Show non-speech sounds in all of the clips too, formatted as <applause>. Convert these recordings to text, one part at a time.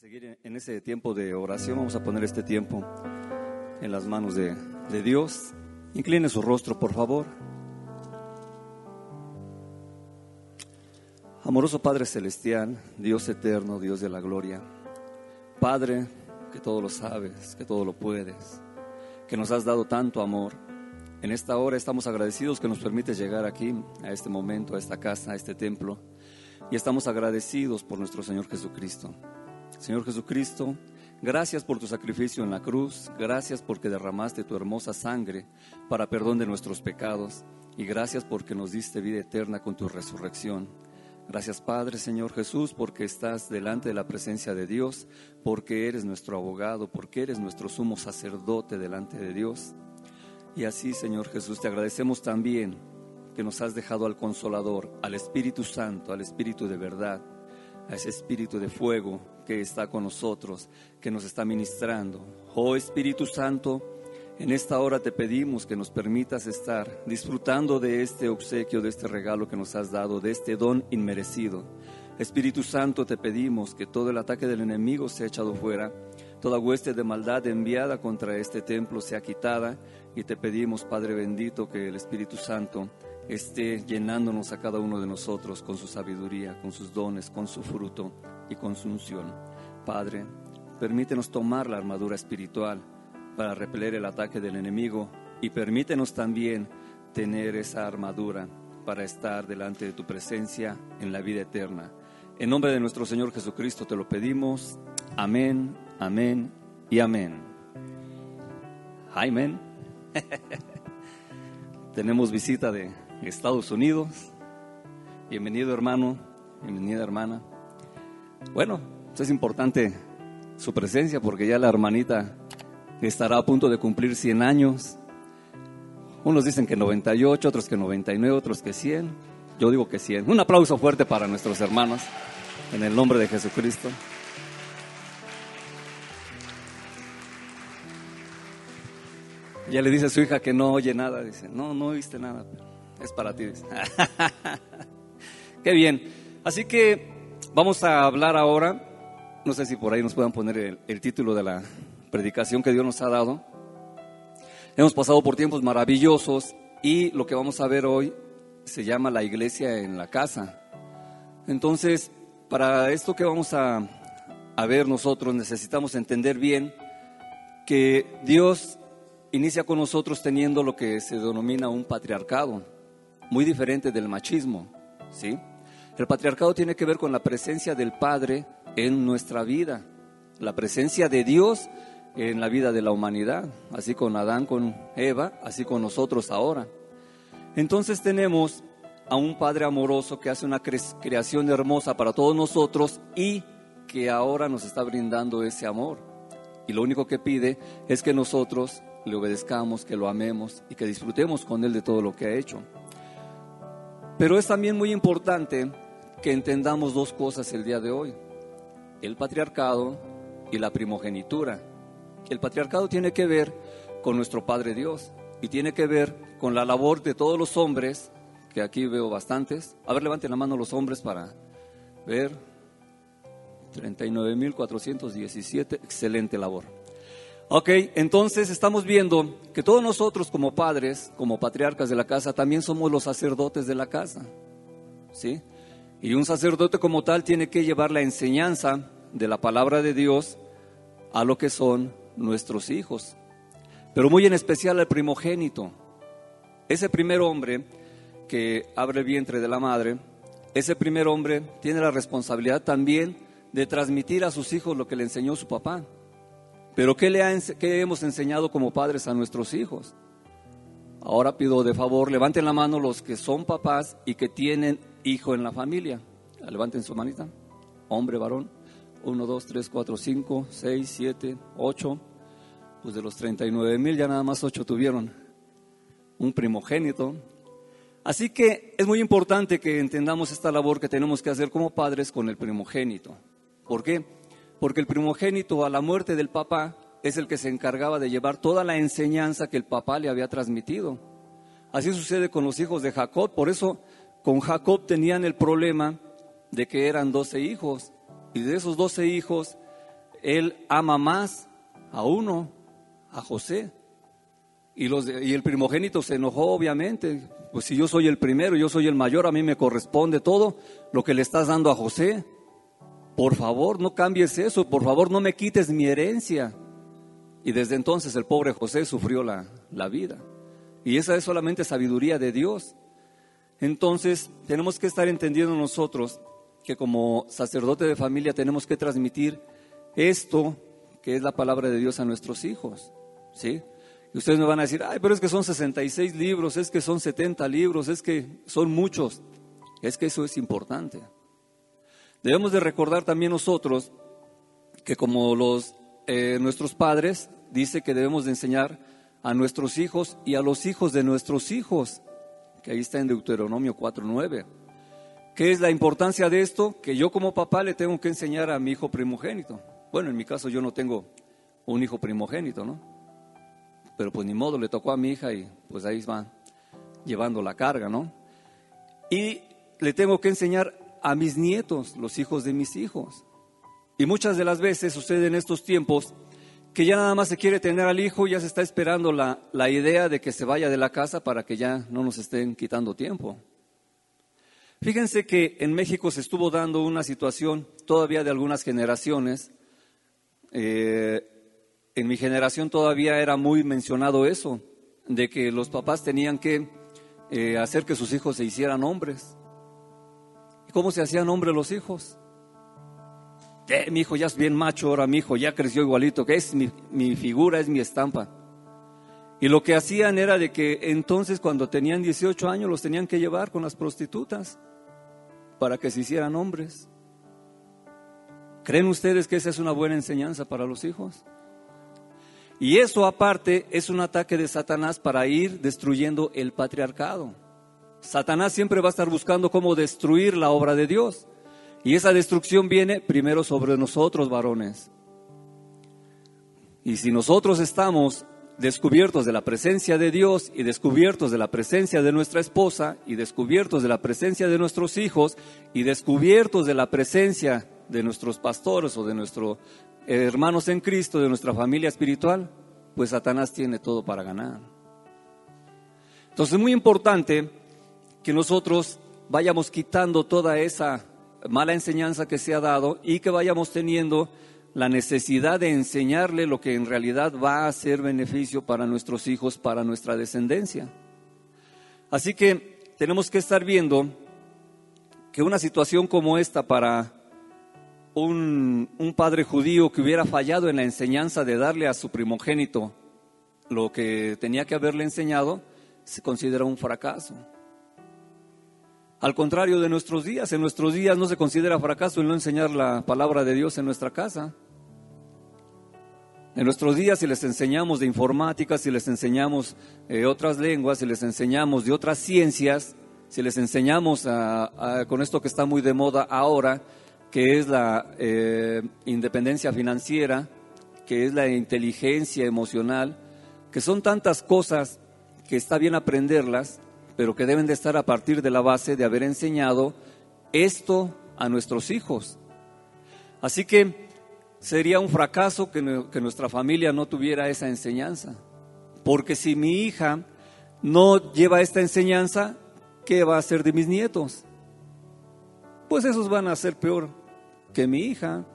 seguir en ese tiempo de oración, vamos a poner este tiempo en las manos de, de Dios. Incline su rostro, por favor. Amoroso Padre Celestial, Dios eterno, Dios de la gloria. Padre, que todo lo sabes, que todo lo puedes, que nos has dado tanto amor. En esta hora estamos agradecidos que nos permites llegar aquí, a este momento, a esta casa, a este templo. Y estamos agradecidos por nuestro Señor Jesucristo. Señor Jesucristo, gracias por tu sacrificio en la cruz, gracias porque derramaste tu hermosa sangre para perdón de nuestros pecados y gracias porque nos diste vida eterna con tu resurrección. Gracias Padre, Señor Jesús, porque estás delante de la presencia de Dios, porque eres nuestro abogado, porque eres nuestro sumo sacerdote delante de Dios. Y así, Señor Jesús, te agradecemos también que nos has dejado al Consolador, al Espíritu Santo, al Espíritu de verdad, a ese Espíritu de fuego que está con nosotros, que nos está ministrando. Oh Espíritu Santo, en esta hora te pedimos que nos permitas estar disfrutando de este obsequio, de este regalo que nos has dado, de este don inmerecido. Espíritu Santo, te pedimos que todo el ataque del enemigo sea echado fuera, toda hueste de maldad enviada contra este templo sea quitada y te pedimos, Padre bendito, que el Espíritu Santo esté llenándonos a cada uno de nosotros con su sabiduría, con sus dones, con su fruto y con su unción. Padre, permítenos tomar la armadura espiritual para repeler el ataque del enemigo y permítenos también tener esa armadura para estar delante de tu presencia en la vida eterna. En nombre de nuestro Señor Jesucristo te lo pedimos. Amén, amén y amén. Amén. <laughs> Tenemos visita de Estados Unidos. Bienvenido hermano, bienvenida hermana. Bueno, es importante su presencia porque ya la hermanita estará a punto de cumplir 100 años. Unos dicen que 98, otros que 99, otros que 100. Yo digo que 100. Un aplauso fuerte para nuestros hermanos en el nombre de Jesucristo. Ya le dice a su hija que no oye nada. Dice, no, no oíste nada. Es para ti. <laughs> Qué bien. Así que vamos a hablar ahora. No sé si por ahí nos puedan poner el, título de la predicación que Dios nos ha dado. Hemos pasado por tiempos maravillosos y lo que vamos a ver hoy se llama la iglesia en la casa. Entonces, para esto que vamos a, a ver nosotros necesitamos entender bien que Dios inicia con nosotros teniendo lo que se denomina un patriarcado, muy diferente del machismo, ¿sí? El patriarcado tiene que ver con la presencia del Padre en nuestra vida, la presencia de Dios en la vida de la humanidad, así con Adán, con Eva, así con nosotros ahora. Entonces tenemos a un Padre amoroso que hace una creación hermosa para todos nosotros y que ahora nos está brindando ese amor. Y lo único que pide es que nosotros le obedezcamos, que lo amemos y que disfrutemos con Él de todo lo que ha hecho. Pero es también muy importante que entendamos dos cosas el día de hoy, el patriarcado y la primogenitura. El patriarcado tiene que ver con nuestro Padre Dios y tiene que ver con la labor de todos los hombres, que aquí veo bastantes. A ver, levanten la mano los hombres para ver. 39.417, excelente labor. Ok, entonces estamos viendo que todos nosotros como padres, como patriarcas de la casa, también somos los sacerdotes de la casa. ¿Sí? Y un sacerdote como tal tiene que llevar la enseñanza de la palabra de Dios a lo que son nuestros hijos, pero muy en especial al primogénito. Ese primer hombre que abre el vientre de la madre, ese primer hombre tiene la responsabilidad también de transmitir a sus hijos lo que le enseñó su papá. Pero ¿qué, le hemos enseñado como padres a nuestros hijos? Ahora pido de favor, levanten la mano los que son papás y que tienen hijo en la familia. Levanten su manita. Hombre, varón. Uno, dos, tres, cuatro, cinco, seis, siete, ocho. Pues de los 39 mil ya nada más ocho tuvieron un primogénito. Así que es muy importante que entendamos esta labor que tenemos que hacer como padres con el primogénito. ¿Por qué? porque el primogénito a la muerte del papá es el que se encargaba de llevar toda la enseñanza que el papá le había transmitido. Así sucede con los hijos de Jacob, por eso con Jacob tenían el problema de que eran doce hijos, y de esos doce hijos, él ama más a uno, a José. Y, los, y el primogénito se enojó, obviamente. Pues si yo soy el primero, yo soy el mayor, a mí me corresponde todo lo que le estás dando a José. Por favor, no cambies eso, por favor, no me quites mi herencia. Y desde entonces el pobre José sufrió la, la vida. Y esa es solamente sabiduría de Dios. Entonces, tenemos que estar entendiendo nosotros que como sacerdote de familia tenemos que transmitir esto que es la palabra de Dios a nuestros hijos. ¿Sí? Y ustedes me van a decir, ay, pero es que son 66 libros, es que son 70 libros, es que son muchos. Es que eso es importante. Debemos de recordar también nosotros que como los, eh, nuestros padres, dice que debemos de enseñar a nuestros hijos y a los hijos de nuestros hijos, que ahí está en Deuteronomio 4.9. ¿Qué es la importancia de esto? Que yo como papá le tengo que enseñar a mi hijo primogénito. Bueno, en mi caso yo no tengo un hijo primogénito, ¿no? Pero pues ni modo, le tocó a mi hija y pues ahí va llevando la carga, ¿no? Y le tengo que enseñar a mis nietos, los hijos de mis hijos. Y muchas de las veces sucede en estos tiempos que ya nada más se quiere tener al hijo, ya se está esperando la, la idea de que se vaya de la casa para que ya no nos estén quitando tiempo. Fíjense que en México se estuvo dando una situación todavía de algunas generaciones eh, en mi generación todavía era muy mencionado eso, de que los papás tenían que eh, hacer que sus hijos se hicieran hombres. ¿Y cómo se hacían hombres los hijos? Eh, mi hijo ya es bien macho, ahora mi hijo ya creció igualito, que es mi, mi figura, es mi estampa. Y lo que hacían era de que entonces cuando tenían 18 años los tenían que llevar con las prostitutas para que se hicieran hombres. ¿Creen ustedes que esa es una buena enseñanza para los hijos? Y eso aparte es un ataque de Satanás para ir destruyendo el patriarcado. Satanás siempre va a estar buscando cómo destruir la obra de Dios. Y esa destrucción viene primero sobre nosotros, varones. Y si nosotros estamos descubiertos de la presencia de Dios y descubiertos de la presencia de nuestra esposa y descubiertos de la presencia de nuestros hijos y descubiertos de la presencia de nuestros pastores o de nuestros hermanos en Cristo, de nuestra familia espiritual, pues Satanás tiene todo para ganar. Entonces es muy importante que nosotros vayamos quitando toda esa mala enseñanza que se ha dado y que vayamos teniendo la necesidad de enseñarle lo que en realidad va a ser beneficio para nuestros hijos, para nuestra descendencia. Así que tenemos que estar viendo que una situación como esta para un, padre judío que hubiera fallado en la enseñanza de darle a su primogénito lo que tenía que haberle enseñado, se considera un fracaso. Al contrario de nuestros días, en nuestros días no se considera fracaso el no enseñar la palabra de Dios en nuestra casa. En nuestros días, si les enseñamos de informática, si les enseñamos eh, otras lenguas, si les enseñamos de otras ciencias, si les enseñamos con esto que está muy de moda ahora, que es la eh, independencia financiera, que es la inteligencia emocional, que son tantas cosas que está bien aprenderlas, pero que deben de estar a partir de la base de haber enseñado esto a nuestros hijos. Así que sería un fracaso que, que nuestra familia no tuviera esa enseñanza, porque si mi hija no lleva esta enseñanza, ¿qué va a hacer de mis nietos? Pues esos van a ser peor que mi hija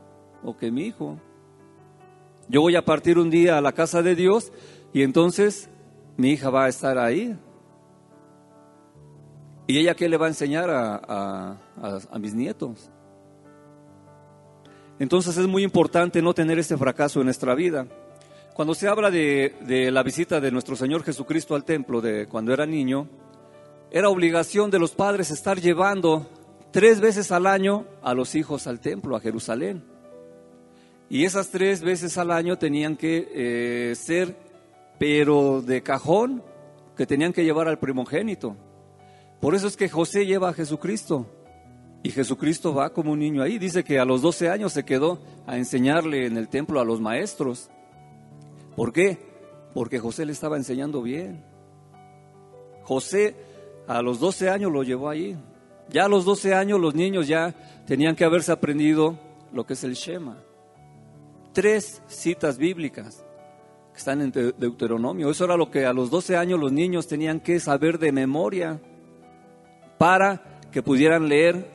o que mi hijo. Yo voy a partir un día a la casa de Dios y entonces mi hija va a estar ahí. ¿Y ella qué le va a enseñar a, mis nietos? Entonces es muy importante no tener este fracaso en nuestra vida. Cuando se habla de, de, la visita de nuestro Señor Jesucristo al templo de cuando era niño, era obligación de los padres estar llevando tres veces al año a los hijos al templo, a Jerusalén. Y esas tres veces al año tenían que eh, ser, pero de cajón, que tenían que llevar al primogénito. Por eso es que José lleva a Jesucristo. Y Jesucristo va como un niño ahí. Dice que a los 12 años se quedó a enseñarle en el templo a los maestros. ¿Por qué? Porque José le estaba enseñando bien. José a los 12 años lo llevó ahí. Ya a los 12 años los niños ya tenían que haberse aprendido lo que es el Shema. tres citas bíblicas que están en Deuteronomio. Eso era lo que a los 12 años los niños tenían que saber de memoria para que pudieran leer.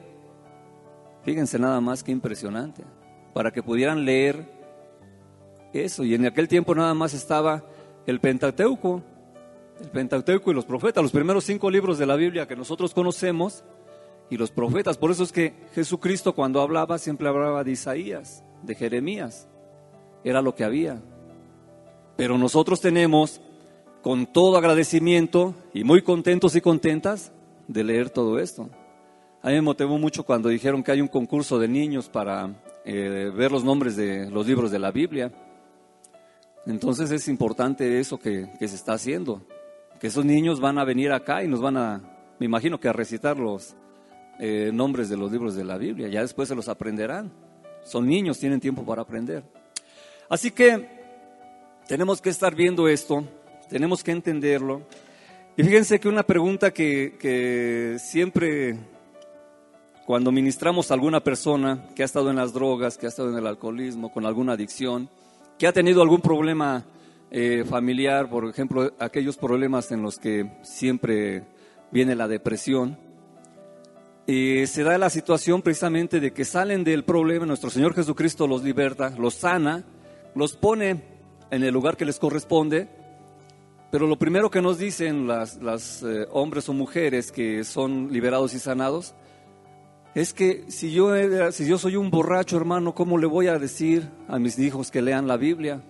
Fíjense nada más que impresionante. Para que pudieran leer eso. Y en aquel tiempo nada más estaba el Pentateuco. El Pentateuco y los profetas, los primeros cinco libros de la Biblia que nosotros conocemos y los profetas. Por eso es que Jesucristo cuando hablaba siempre hablaba de Isaías, de Jeremías. Era lo que había. Pero nosotros tenemos, con todo agradecimiento y muy contentos y contentas, de leer todo esto. A mí me motivó mucho cuando dijeron que hay un concurso de niños para eh, ver los nombres de los libros de la Biblia. Entonces es importante eso que, se está haciendo, que esos niños van a venir acá y nos van a, me imagino que a recitar los eh, nombres de los libros de la Biblia, ya después se los aprenderán. Son niños, tienen tiempo para aprender. Así que tenemos que estar viendo esto, tenemos que entenderlo. Y fíjense que una pregunta que, siempre cuando ministramos a alguna persona que ha estado en las drogas, que ha estado en el alcoholismo, con alguna adicción, que ha tenido algún problema eh, familiar, por ejemplo, aquellos problemas en los que siempre viene la depresión, y se da la situación precisamente de que salen del problema, nuestro Señor Jesucristo los liberta, los sana, los pone en el lugar que les corresponde. Pero lo primero que nos dicen las, eh, hombres o mujeres que son liberados y sanados es que si yo, si yo soy un borracho, hermano, ¿cómo le voy a decir a mis hijos que lean la Biblia?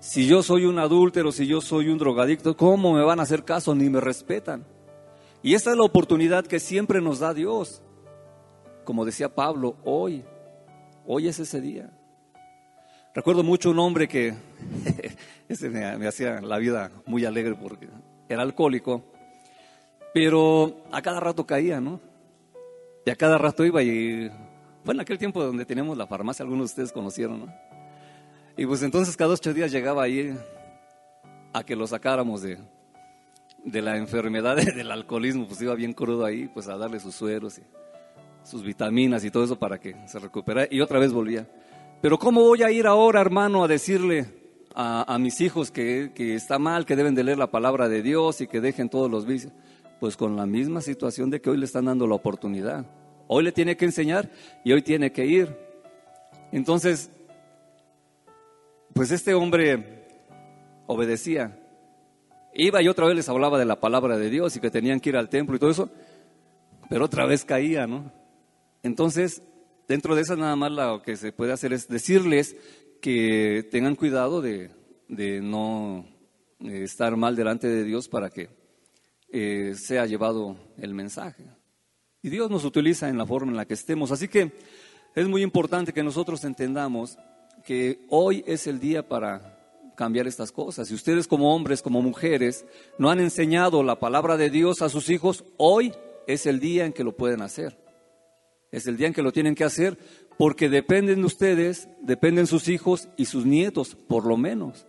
Si yo soy un adúltero, si yo soy un drogadicto, ¿cómo me van a hacer caso? Ni me respetan. Y esa es la oportunidad que siempre nos da Dios. Como decía Pablo, hoy, hoy es ese día. Recuerdo mucho un hombre que <laughs> ese me, hacía la vida muy alegre porque era alcohólico, pero a cada rato caía, ¿no? Y a cada rato iba y, bueno, aquel tiempo donde teníamos la farmacia, algunos de ustedes conocieron, ¿no? Y pues entonces cada ocho días llegaba ahí a que lo sacáramos de, de la enfermedad <laughs> del alcoholismo, pues iba bien crudo ahí, pues a darle sus sueros y sus vitaminas y todo eso para que se recuperara y otra vez volvía. Pero ¿cómo voy a ir ahora, hermano, a decirle a, mis hijos que, está mal, que deben de leer la palabra de Dios y que dejen todos los vicios? Pues con la misma situación de que hoy le están dando la oportunidad. Hoy le tiene que enseñar y hoy tiene que ir. Entonces, pues este hombre obedecía. Iba y otra vez les hablaba de la palabra de Dios y que tenían que ir al templo y todo eso, pero otra vez caía, ¿no? Entonces, Dentro de eso nada más lo que se puede hacer es decirles que tengan cuidado de, no eh, estar mal delante de Dios para que eh, sea llevado el mensaje. Y Dios nos utiliza en la forma en la que estemos. Así que es muy importante que nosotros entendamos que hoy es el día para cambiar estas cosas. Si ustedes como hombres, como mujeres, no han enseñado la palabra de Dios a sus hijos, hoy es el día en que lo pueden hacer. Es el día en que lo tienen que hacer porque dependen de ustedes, dependen sus hijos y sus nietos, por lo menos.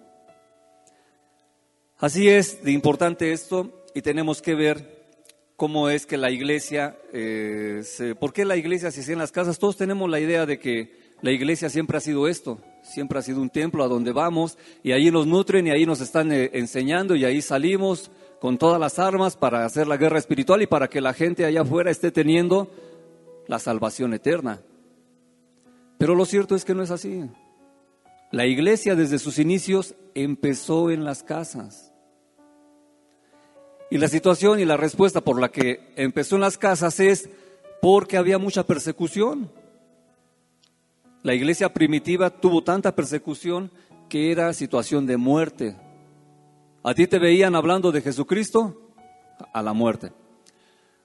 Así es de importante esto y tenemos que ver cómo es que la iglesia, eh, ¿por qué la iglesia se hace en las casas? Todos tenemos la idea de que la iglesia siempre ha sido esto, siempre ha sido un templo a donde vamos y ahí nos nutren y ahí nos están eh, enseñando y ahí salimos con todas las armas para hacer la guerra espiritual y para que la gente allá afuera esté teniendo la salvación eterna. Pero lo cierto es que no es así. La iglesia desde sus inicios empezó en las casas. Y la situación y la respuesta por la que empezó en las casas es porque había mucha persecución. La iglesia primitiva tuvo tanta persecución que era situación de muerte. A ti te veían hablando de Jesucristo a la muerte.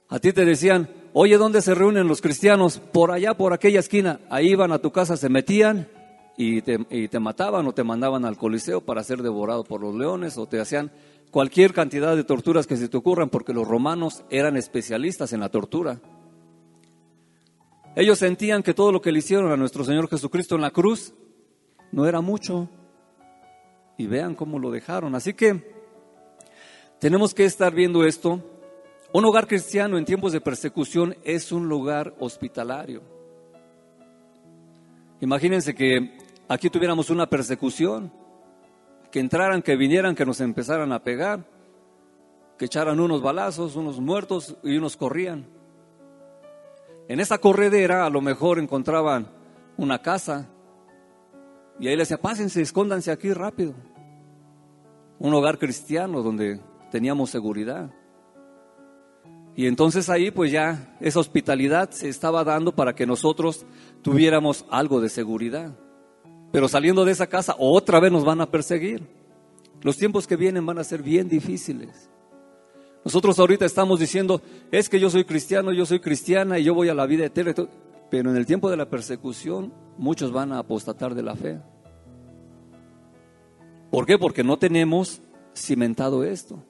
A ti te decían, Oye, ¿dónde se reúnen los cristianos? Por allá, por aquella esquina. Ahí iban a tu casa, se metían y te, mataban o te mandaban al coliseo para ser devorado por los leones o te hacían cualquier cantidad de torturas que se te ocurran porque los romanos eran especialistas en la tortura. Ellos sentían que todo lo que le hicieron a nuestro Señor Jesucristo en la cruz no era mucho. Y vean cómo lo dejaron. Así que tenemos que estar viendo esto un hogar cristiano en tiempos de persecución es un lugar hospitalario. Imagínense que aquí tuviéramos una persecución, que entraran, que vinieran, que nos empezaran a pegar, que echaran unos balazos, unos muertos y unos corrían. En esa corredera a lo mejor encontraban una casa y ahí les decía, pásense, escóndanse aquí rápido. Un hogar cristiano donde teníamos seguridad. Y entonces ahí pues ya esa hospitalidad se estaba dando para que nosotros tuviéramos algo de seguridad. Pero saliendo de esa casa otra vez nos van a perseguir. Los tiempos que vienen van a ser bien difíciles. Nosotros ahorita estamos diciendo, es que yo soy cristiano, yo soy cristiana y yo voy a la vida eterna. Pero en el tiempo de la persecución muchos van a apostatar de la fe. ¿Por qué? Porque no tenemos cimentado esto.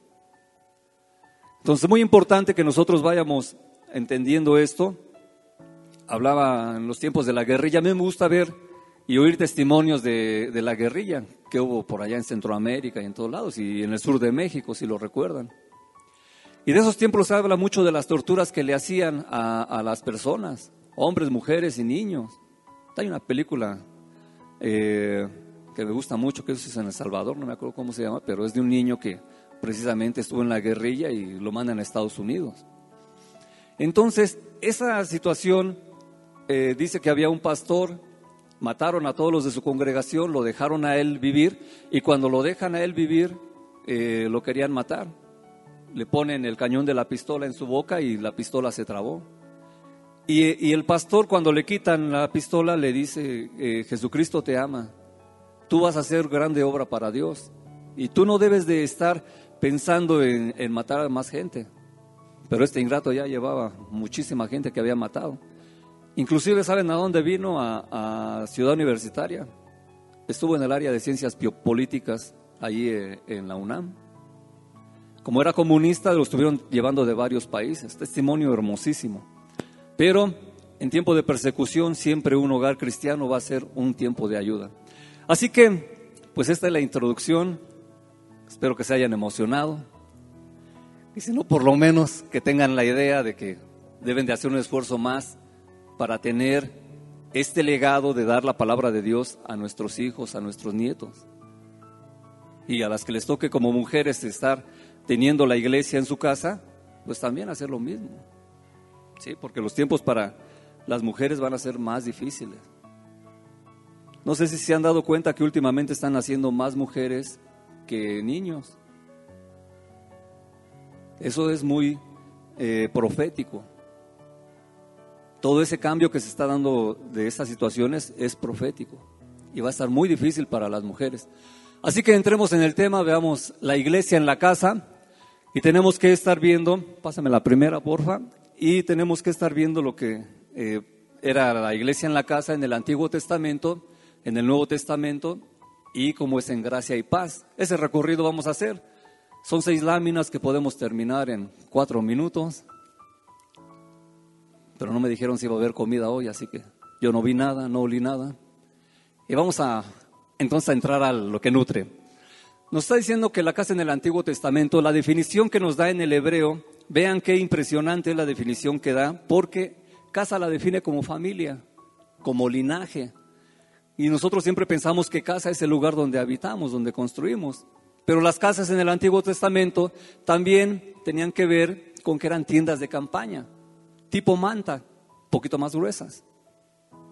Entonces es muy importante que nosotros vayamos entendiendo esto. Hablaba en los tiempos de la guerrilla. A mí me gusta ver y oír testimonios de, de, la guerrilla que hubo por allá en Centroamérica y en todos lados, y en el sur de México, si lo recuerdan. Y de esos tiempos se habla mucho de las torturas que le hacían a, a las personas, hombres, mujeres y niños. Hay una película eh, que me gusta mucho, que es en El Salvador, no me acuerdo cómo se llama, pero es de un niño que precisamente estuvo en la guerrilla y lo mandan a Estados Unidos. Entonces, esa situación eh, dice que había un pastor, mataron a todos los de su congregación, lo dejaron a él vivir y cuando lo dejan a él vivir, eh, lo querían matar. Le ponen el cañón de la pistola en su boca y la pistola se trabó. Y, el pastor cuando le quitan la pistola le dice, eh, Jesucristo te ama, tú vas a hacer grande obra para Dios y tú no debes de estar pensando en, matar a más gente. Pero este ingrato ya llevaba muchísima gente que había matado. Inclusive, ¿saben a dónde vino? A, Ciudad Universitaria. Estuvo en el área de ciencias biopolíticas, allí eh, en la UNAM. Como era comunista, lo estuvieron llevando de varios países. Testimonio hermosísimo. Pero en tiempo de persecución, siempre un hogar cristiano va a ser un tiempo de ayuda. Así que, pues esta es la introducción Espero que se hayan emocionado. Y si no, por lo menos que tengan la idea de que deben de hacer un esfuerzo más para tener este legado de dar la palabra de Dios a nuestros hijos, a nuestros nietos. Y a las que les toque como mujeres estar teniendo la iglesia en su casa, pues también hacer lo mismo. Sí, porque los tiempos para las mujeres van a ser más difíciles. No sé si se han dado cuenta que últimamente están haciendo más mujeres que niños. Eso es muy eh, profético. Todo ese cambio que se está dando de estas situaciones es profético y va a estar muy difícil para las mujeres. Así que entremos en el tema, veamos la iglesia en la casa y tenemos que estar viendo, pásame la primera porfa, y tenemos que estar viendo lo que eh, era la iglesia en la casa en el Antiguo Testamento, en el Nuevo Testamento y como es en gracia y paz. Ese recorrido vamos a hacer. Son seis láminas que podemos terminar en cuatro minutos. Pero no me dijeron si iba a haber comida hoy, así que yo no vi nada, no olí nada. Y vamos a entonces a entrar a lo que nutre. Nos está diciendo que la casa en el Antiguo Testamento, la definición que nos da en el hebreo, vean qué impresionante es la definición que da, porque casa la define como familia, como linaje, y nosotros siempre pensamos que casa es el lugar donde habitamos, donde construimos. Pero las casas en el Antiguo Testamento también tenían que ver con que eran tiendas de campaña, tipo manta, poquito más gruesas.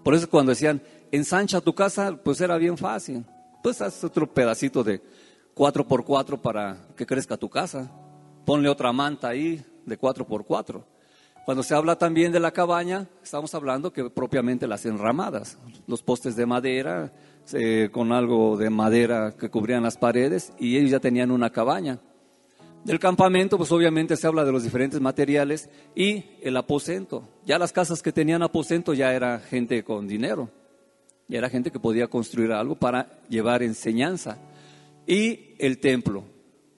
Por eso cuando decían, ensancha tu casa, pues era bien fácil. Pues haz otro pedacito de 4 por 4 para que crezca tu casa. Ponle otra manta ahí de 4 por 4 cuando se habla también de la cabaña, estamos hablando que propiamente las enramadas, los postes de madera, con algo de madera que cubrían las paredes, y ellos ya tenían una cabaña. Del campamento, pues obviamente se habla de los diferentes materiales y el aposento. Ya las casas que tenían aposento ya era gente con dinero, ya era gente que podía construir algo para llevar enseñanza. Y el templo,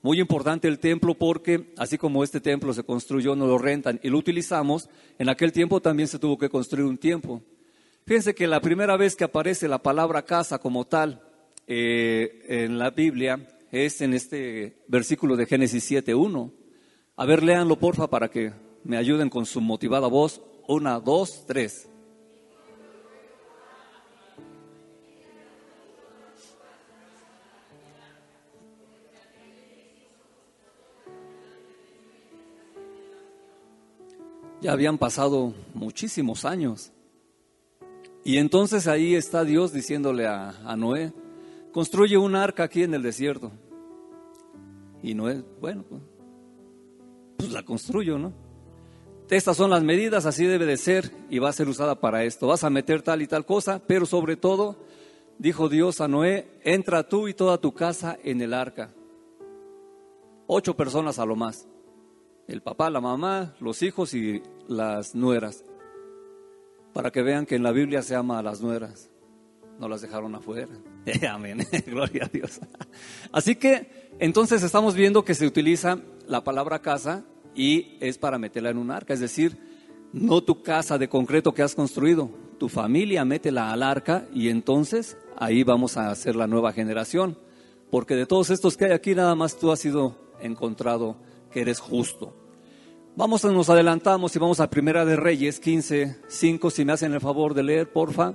muy importante el templo porque así como este templo se construyó, no lo rentan y lo utilizamos, en aquel tiempo también se tuvo que construir un tiempo. Fíjense que la primera vez que aparece la palabra casa como tal eh, en la Biblia es en este versículo de Génesis 7.1. A ver, léanlo porfa para que me ayuden con su motivada voz. Una, dos, tres. Habían pasado muchísimos años. Y entonces ahí está Dios diciéndole a, a Noé, construye un arca aquí en el desierto. Y Noé, bueno, pues, pues la construyo, ¿no? Estas son las medidas, así debe de ser y va a ser usada para esto. Vas a meter tal y tal cosa, pero sobre todo, dijo Dios a Noé, entra tú y toda tu casa en el arca. Ocho personas a lo más. El papá, la mamá, los hijos y las nueras. Para que vean que en la Biblia se ama a las nueras. No las dejaron afuera. <laughs> Amén. <laughs> Gloria a Dios. Así que entonces estamos viendo que se utiliza la palabra casa y es para meterla en un arca, es decir, no tu casa de concreto que has construido, tu familia métela al arca y entonces ahí vamos a hacer la nueva generación, porque de todos estos que hay aquí nada más tú has sido encontrado eres justo. Vamos, nos adelantamos y vamos a Primera de Reyes 15, 5, si me hacen el favor de leer, porfa.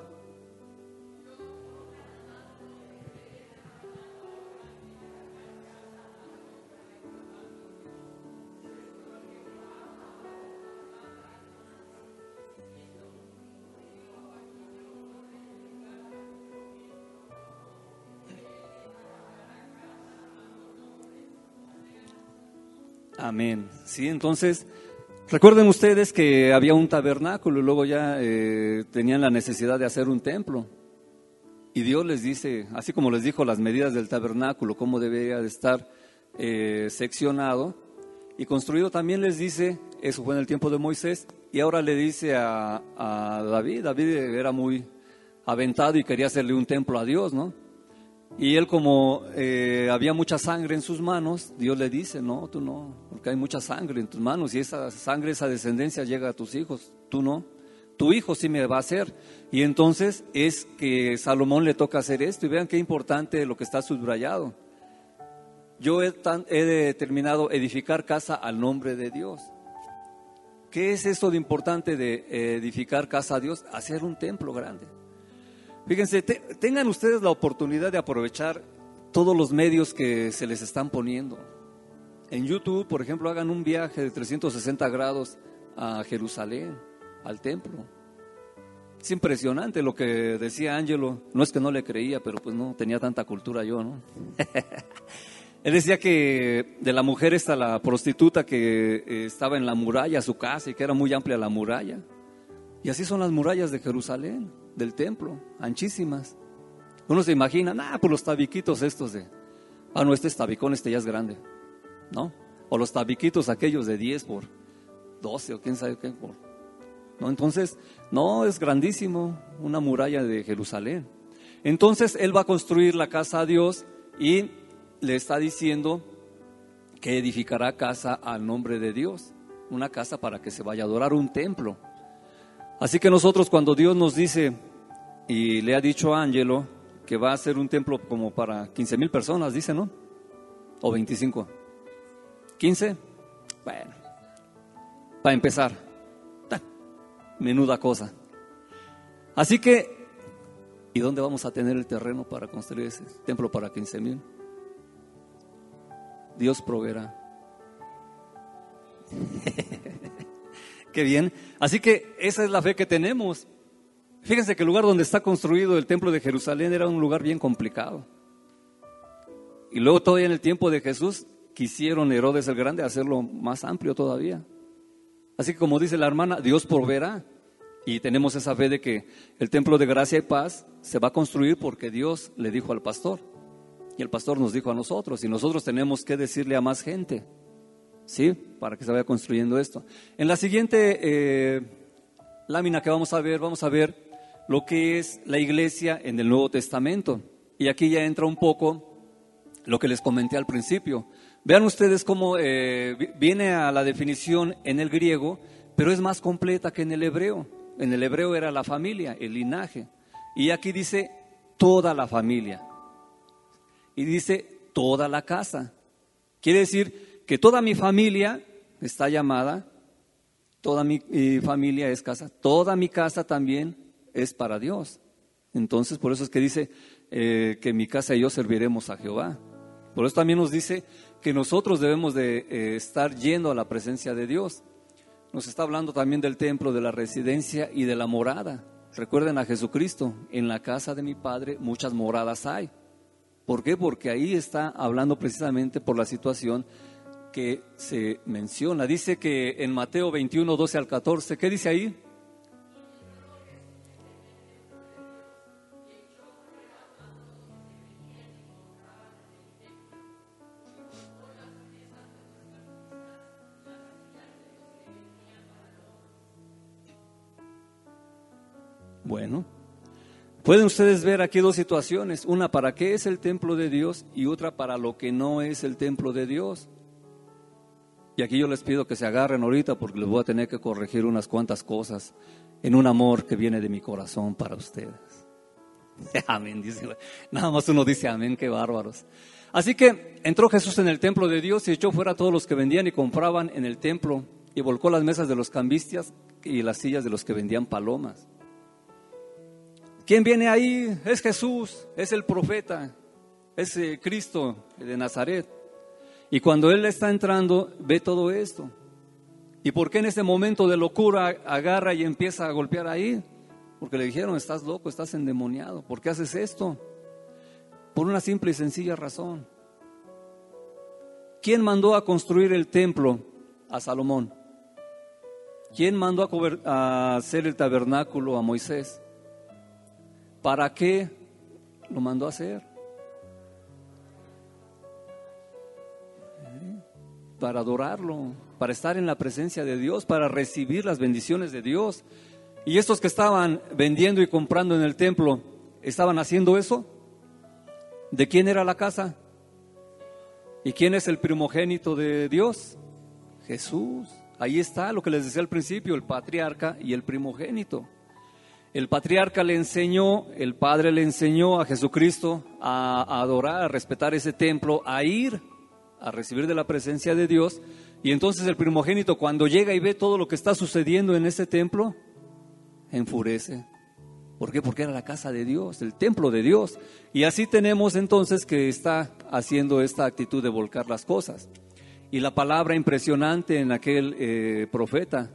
Amén. Sí, entonces, recuerden ustedes que había un tabernáculo y luego ya eh, tenían la necesidad de hacer un templo. Y Dios les dice, así como les dijo las medidas del tabernáculo, cómo debía de estar eh, seccionado y construido, también les dice, eso fue en el tiempo de Moisés, y ahora le dice a, a David, David era muy aventado y quería hacerle un templo a Dios, ¿no? Y él como eh, había mucha sangre en sus manos, Dios le dice, no, tú no, porque hay mucha sangre en tus manos y esa sangre, esa descendencia llega a tus hijos, tú no, tu hijo sí me va a hacer. Y entonces es que Salomón le toca hacer esto y vean qué importante lo que está subrayado. Yo he, determinado edificar casa al nombre de Dios. ¿Qué es eso de importante de edificar casa a Dios? Hacer un templo grande. Fíjense, tengan ustedes la oportunidad de aprovechar todos los medios que se les están poniendo. En YouTube, por ejemplo, hagan un viaje de 360 grados a Jerusalén, al templo. Es impresionante lo que decía Ángelo. No es que no le creía, pero pues no tenía tanta cultura yo, ¿no? <laughs> Él decía que de la mujer esta, la prostituta que eh, estaba en la muralla, su casa, y que era muy amplia la muralla. Y así son las murallas de Jerusalén del templo, anchísimas. Uno se imagina, ah, pues los tabiquitos estos de, ah, no, este es tabicón, este ya es grande, ¿no? O los tabiquitos aquellos de 10 por 12 o quién sabe qué por. ¿No? Entonces, no, es grandísimo, una muralla de Jerusalén. Entonces, él va a construir la casa a Dios y le está diciendo que edificará casa al nombre de Dios, una casa para que se vaya a adorar un templo. Así que nosotros cuando Dios nos dice y le ha dicho a Ángelo que va a ser un templo como para 15 mil personas, dice, ¿no? O 25. ¿15? Bueno, para empezar, menuda cosa. Así que, ¿y dónde vamos a tener el terreno para construir ese templo para 15 mil? Dios proveerá. <laughs> Qué bien. Así que esa es la fe que tenemos. Fíjense que el lugar donde está construido el templo de Jerusalén era un lugar bien complicado. Y luego todavía en el tiempo de Jesús quisieron Herodes el Grande hacerlo más amplio todavía. Así que como dice la hermana, Dios proveerá. Y tenemos esa fe de que el templo de gracia y paz se va a construir porque Dios le dijo al pastor. Y el pastor nos dijo a nosotros. Y nosotros tenemos que decirle a más gente. ¿Sí? Para que se vaya construyendo esto. En la siguiente eh, lámina que vamos a ver, vamos a ver lo que es la iglesia en el Nuevo Testamento. Y aquí ya entra un poco lo que les comenté al principio. Vean ustedes cómo eh, viene a la definición en el griego, pero es más completa que en el hebreo. En el hebreo era la familia, el linaje. Y aquí dice toda la familia. Y dice toda la casa. Quiere decir que toda mi familia está llamada, toda mi familia es casa, toda mi casa también es para Dios. Entonces, por eso es que dice eh, que mi casa y yo serviremos a Jehová. Por eso también nos dice que nosotros debemos de eh, estar yendo a la presencia de Dios. nos está hablando también del templo, de la residencia y de la morada. Recuerden a Jesucristo, en la casa de mi Padre muchas moradas hay. ¿Por qué? Porque ahí está hablando precisamente por la situación que se menciona. Dice que en Mateo 21, 12 al 14, ¿qué dice ahí? Bueno, pueden ustedes ver aquí dos situaciones, una para qué es el templo de Dios y otra para lo que no es el templo de Dios. Y aquí yo les pido que se agarren ahorita porque les voy a tener que corregir unas cuantas cosas en un amor que viene de mi corazón para ustedes. <laughs> Amén, dice. Nada más uno dice amén, qué bárbaros. Así que entró Jesús en el templo de Dios y echó fuera a todos los que vendían y compraban en el templo y volcó las mesas de los cambistas y las sillas de los que vendían palomas. ¿Quién viene ahí? Es Jesús, es el profeta, es eh, Cristo de Nazaret. Y cuando Él está entrando, ve todo esto. ¿Y por qué en ese momento de locura agarra y empieza a golpear ahí? Porque le dijeron, estás loco, estás endemoniado. ¿Por qué haces esto? Por una simple y sencilla razón. ¿Quién mandó a construir el templo a Salomón? ¿Quién mandó a hacer el tabernáculo a Moisés? ¿Para qué lo mandó a hacer? Para adorarlo, para estar en la presencia de Dios, para recibir las bendiciones de Dios. Y estos que estaban vendiendo y comprando en el templo, ¿estaban haciendo eso? ¿De quién era la casa? ¿Y quién es el primogénito de Dios? Jesús. Ahí está lo que les decía al principio, el patriarca y el primogénito. El patriarca le enseñó, el padre le enseñó a Jesucristo a, adorar, a respetar ese templo, a ir a recibir de la presencia de Dios. Y entonces el primogénito cuando llega y ve todo lo que está sucediendo en ese templo, enfurece. ¿Por qué? Porque era la casa de Dios, el templo de Dios. Y así tenemos entonces que está haciendo esta actitud de volcar las cosas. Y la palabra impresionante en aquel eh, profeta,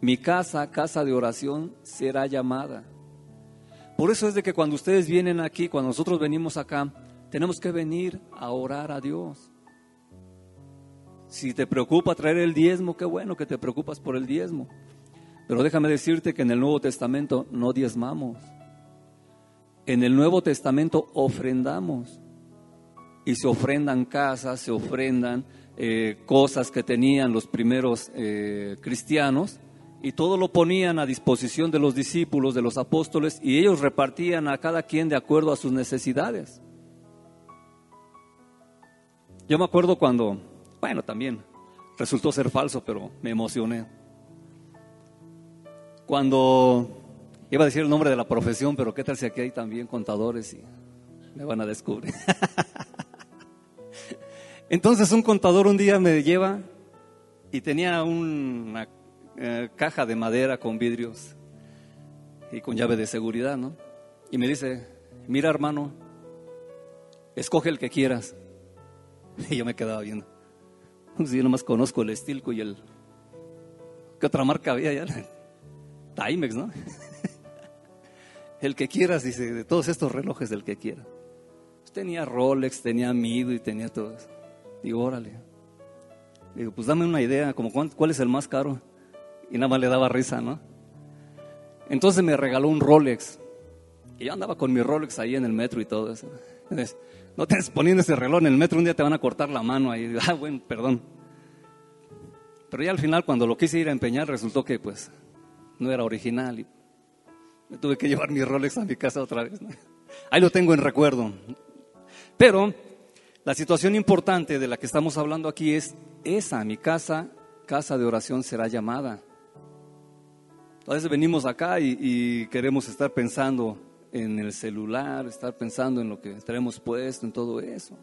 mi casa, casa de oración, será llamada. Por eso es de que cuando ustedes vienen aquí, cuando nosotros venimos acá, tenemos que venir a orar a Dios. Si te preocupa traer el diezmo, qué bueno que te preocupas por el diezmo. Pero déjame decirte que en el Nuevo Testamento no diezmamos. En el Nuevo Testamento ofrendamos. Y se ofrendan casas, se ofrendan eh, cosas que tenían los primeros eh, cristianos y todo lo ponían a disposición de los discípulos, de los apóstoles, y ellos repartían a cada quien de acuerdo a sus necesidades. Yo me acuerdo cuando, bueno, también resultó ser falso, pero me emocioné. Cuando iba a decir el nombre de la profesión, pero qué tal si aquí hay también contadores y me van a descubrir. <laughs> Entonces un contador un día me lleva y tenía una eh, caja de madera con vidrios y con llave de seguridad, ¿no? Y me dice, mira hermano, escoge el que quieras. <laughs> Y yo me quedaba viendo. <laughs> Pues yo nomás conozco el Estilco y el... ¿Qué otra marca había ya? <laughs> Timex, ¿no? <laughs> el que quieras, dice, de todos estos relojes, del que quiera. Pues tenía Rolex, tenía Mido y tenía todo eso. Digo, órale. Digo, pues dame una idea, como cuál es el más caro y nada más le daba risa, ¿no? Entonces me regaló un Rolex. Y yo andaba con mi Rolex ahí en el metro y todo eso. No te poniendo ese reloj en el metro, un día te van a cortar la mano ahí. <laughs> Ah, bueno, perdón. Pero ya al final, cuando lo quise ir a empeñar, resultó que pues no era original. Y me tuve que llevar mi Rolex a mi casa otra vez. <laughs> Ahí lo tengo en recuerdo. Pero la situación importante de la que estamos hablando aquí es esa, mi casa, casa de oración será llamada. A veces venimos acá y, queremos estar pensando en el celular, estar pensando en lo que tenemos puesto, en todo eso.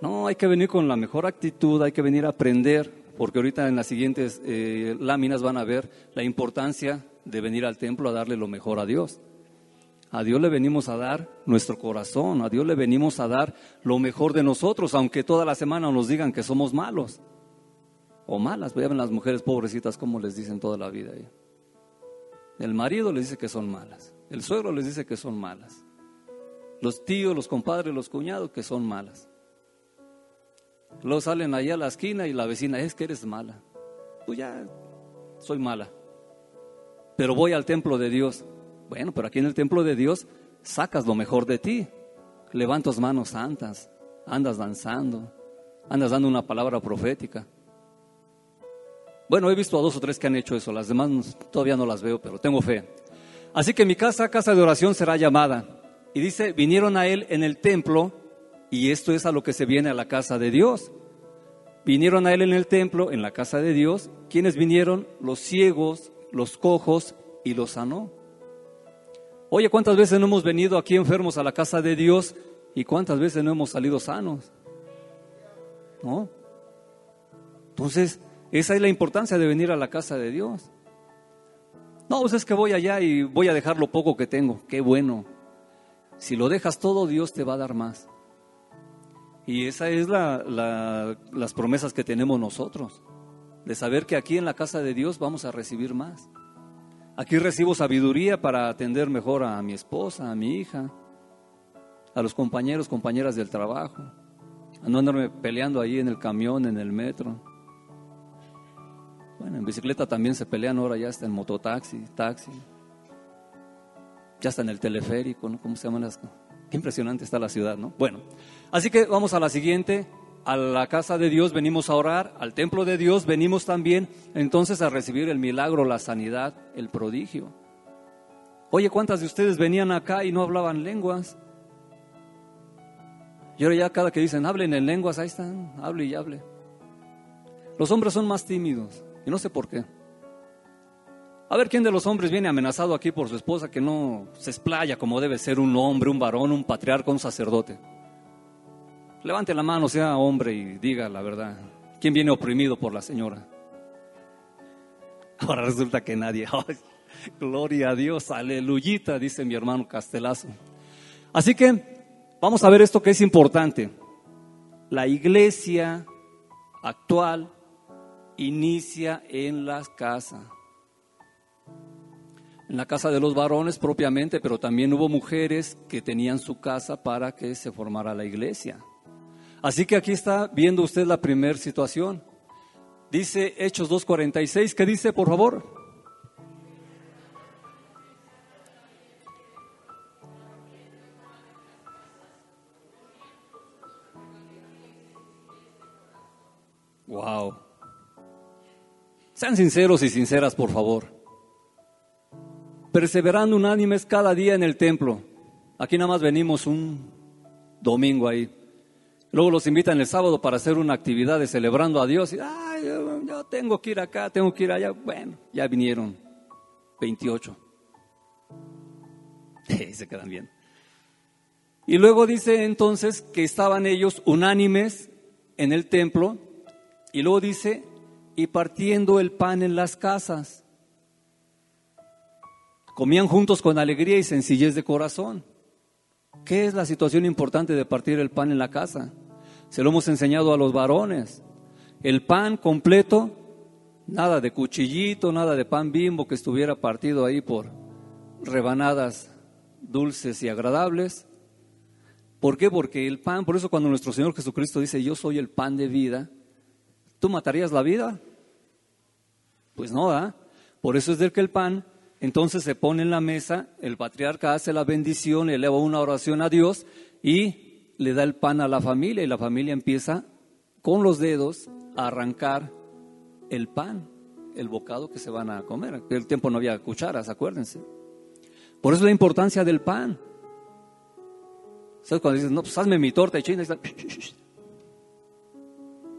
No, hay que venir con la mejor actitud, hay que venir a aprender, porque ahorita en las siguientes eh, láminas van a ver la importancia de venir al templo a darle lo mejor a Dios. A Dios le venimos a dar nuestro corazón, a Dios le venimos a dar lo mejor de nosotros, aunque toda la semana nos digan que somos malos. o malas. Vean las mujeres pobrecitas como les dicen toda la vida. El marido les dice que son malas. El suegro les dice que son malas. Los tíos, los compadres, los cuñados que son malas. Luego salen allá a la esquina y la vecina es que eres mala. Pues ya soy mala. Pero voy al templo de Dios. Bueno, pero aquí en el templo de Dios sacas lo mejor de ti. Levantas manos santas, andas danzando, andas dando una palabra profética. Bueno, he visto a dos o tres que han hecho eso, las demás todavía no las veo, pero tengo fe. Así que mi casa, casa de oración, será llamada. Y dice, vinieron a él en el templo, y esto es a lo que se viene a la casa de Dios. Vinieron a él en el templo, en la casa de Dios. ¿Quiénes vinieron? Los ciegos, los cojos, y los sanó. Oye, ¿cuántas veces no hemos venido aquí enfermos a la casa de Dios y cuántas veces no hemos salido sanos? ¿No? Entonces, esa es la importancia de venir a la casa de Dios. No, pues es que voy allá y voy a dejar lo poco que tengo. Qué bueno. Si lo dejas todo, Dios te va a dar más. Y esa es la, las promesas que tenemos nosotros, de saber que aquí en la casa de Dios vamos a recibir más. Aquí recibo sabiduría para atender mejor a mi esposa, a mi hija, a los compañeros, compañeras del trabajo, a no andarme peleando ahí en el camión, en el metro. Bueno, en bicicleta también se pelean ahora, ya está en mototaxi, taxi, ya está en el teleférico, ¿no? ¿Cómo se llaman las Qué impresionante está la ciudad, ¿no? Bueno, así que vamos a la siguiente a la casa de Dios venimos a orar, al templo de Dios venimos también entonces a recibir el milagro, la sanidad, el prodigio. Oye, ¿cuántas de ustedes venían acá y no hablaban lenguas? Y ahora ya cada que dicen, hablen en lenguas, ahí están, hable y hable. Los hombres son más tímidos y no sé por qué. A ver quién de los hombres viene amenazado aquí por su esposa que no se explaya como debe ser un hombre, un varón, un patriarca, un sacerdote. Levante la mano, sea hombre y diga la verdad. ¿Quién viene oprimido por la señora? <laughs> Ahora resulta que nadie. <laughs> gloria a Dios, aleluyita, dice mi hermano Castelazo. Así que vamos a ver esto que es importante. La iglesia actual inicia en las casas. En la casa de los varones propiamente, pero también hubo mujeres que tenían su casa para que se formara la iglesia. Así que aquí está viendo usted la primera situación. Dice Hechos 2.46, ¿qué dice por favor? Wow. Sean sinceros y sinceras, por favor. Perseverando unánimes cada día en el templo. Aquí nada más venimos un domingo ahí. Luego los invitan el sábado para hacer una actividad de celebrando a Dios. Y, Ay, yo, tengo que ir acá, tengo que ir allá. Bueno, ya vinieron 28. <laughs> se quedan bien. Y luego dice entonces que estaban ellos unánimes en el templo. Y luego dice, y partiendo el pan en las casas. Comían juntos con alegría y sencillez de corazón. ¿Qué es la situación importante de partir el pan en la casa? Se lo hemos enseñado a los varones. El pan completo, nada de cuchillito, nada de pan bimbo que estuviera partido ahí por rebanadas dulces y agradables. ¿Por qué? Porque el pan, por eso cuando nuestro Señor Jesucristo dice, yo soy el pan de vida, ¿tú matarías la vida? Pues no, ¿ah? Por eso es del que el pan, entonces se pone en la mesa, el patriarca hace la bendición, eleva una oración a Dios y le da el pan a la familia y la familia empieza con los dedos a arrancar el pan, el bocado que se van a comer. En el tiempo no había cucharas, acuérdense. Por eso la importancia del pan. ¿Sabes cuando dices, no, pues hazme mi torta y china?